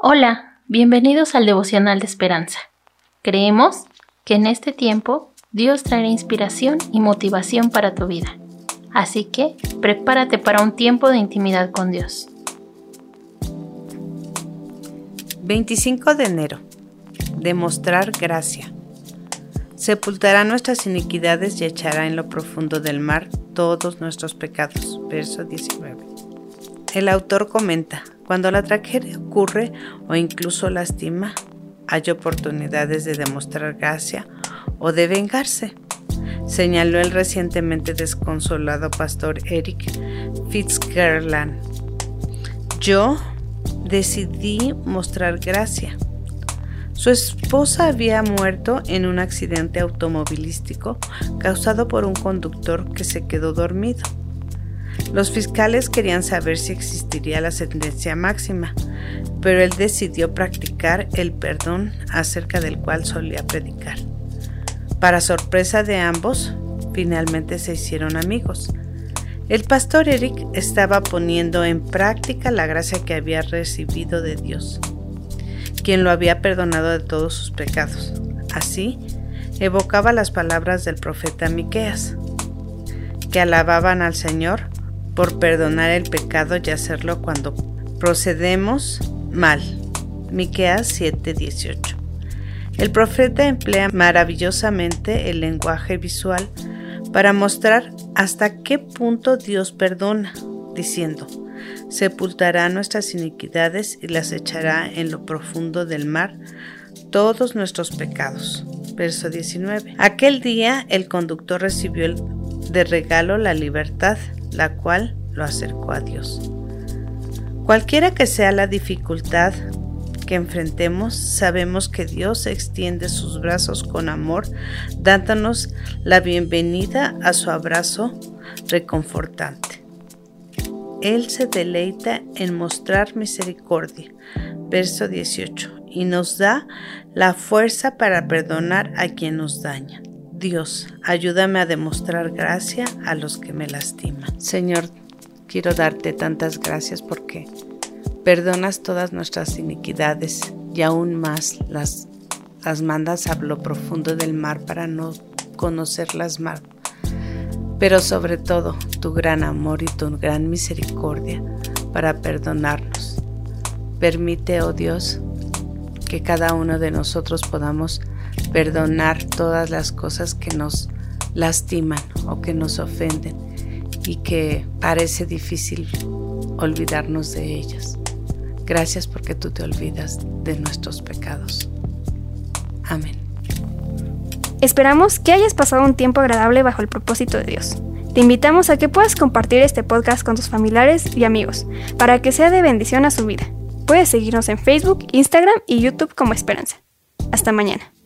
Hola, bienvenidos al devocional de esperanza. Creemos que en este tiempo Dios traerá inspiración y motivación para tu vida. Así que prepárate para un tiempo de intimidad con Dios. 25 de enero. Demostrar gracia. Sepultará nuestras iniquidades y echará en lo profundo del mar todos nuestros pecados. Verso 19. El autor comenta, cuando la tragedia ocurre o incluso lastima, hay oportunidades de demostrar gracia o de vengarse, señaló el recientemente desconsolado pastor Eric Fitzgerald. Yo decidí mostrar gracia. Su esposa había muerto en un accidente automovilístico causado por un conductor que se quedó dormido. Los fiscales querían saber si existiría la sentencia máxima, pero él decidió practicar el perdón acerca del cual solía predicar. Para sorpresa de ambos, finalmente se hicieron amigos. El pastor Eric estaba poniendo en práctica la gracia que había recibido de Dios, quien lo había perdonado de todos sus pecados. Así, evocaba las palabras del profeta Miqueas, que alababan al Señor por perdonar el pecado y hacerlo cuando procedemos mal. Miqueas 7:18. El profeta emplea maravillosamente el lenguaje visual para mostrar hasta qué punto Dios perdona, diciendo, sepultará nuestras iniquidades y las echará en lo profundo del mar todos nuestros pecados. Verso 19. Aquel día el conductor recibió de regalo la libertad, la cual lo acercó a Dios. Cualquiera que sea la dificultad que enfrentemos, sabemos que Dios extiende sus brazos con amor, dándonos la bienvenida a su abrazo reconfortante. Él se deleita en mostrar misericordia, verso 18, y nos da la fuerza para perdonar a quien nos daña. Dios, ayúdame a demostrar gracia a los que me lastiman. Señor, quiero darte tantas gracias porque perdonas todas nuestras iniquidades y aún más las, las mandas a lo profundo del mar para no conocerlas más. Pero sobre todo tu gran amor y tu gran misericordia para perdonarnos. Permite, oh Dios, que cada uno de nosotros podamos perdonar todas las cosas que nos lastiman o que nos ofenden y que parece difícil olvidarnos de ellas. Gracias porque tú te olvidas de nuestros pecados. Amén. Esperamos que hayas pasado un tiempo agradable bajo el propósito de Dios. Te invitamos a que puedas compartir este podcast con tus familiares y amigos para que sea de bendición a su vida. Puedes seguirnos en Facebook, Instagram y YouTube como Esperanza. Hasta mañana.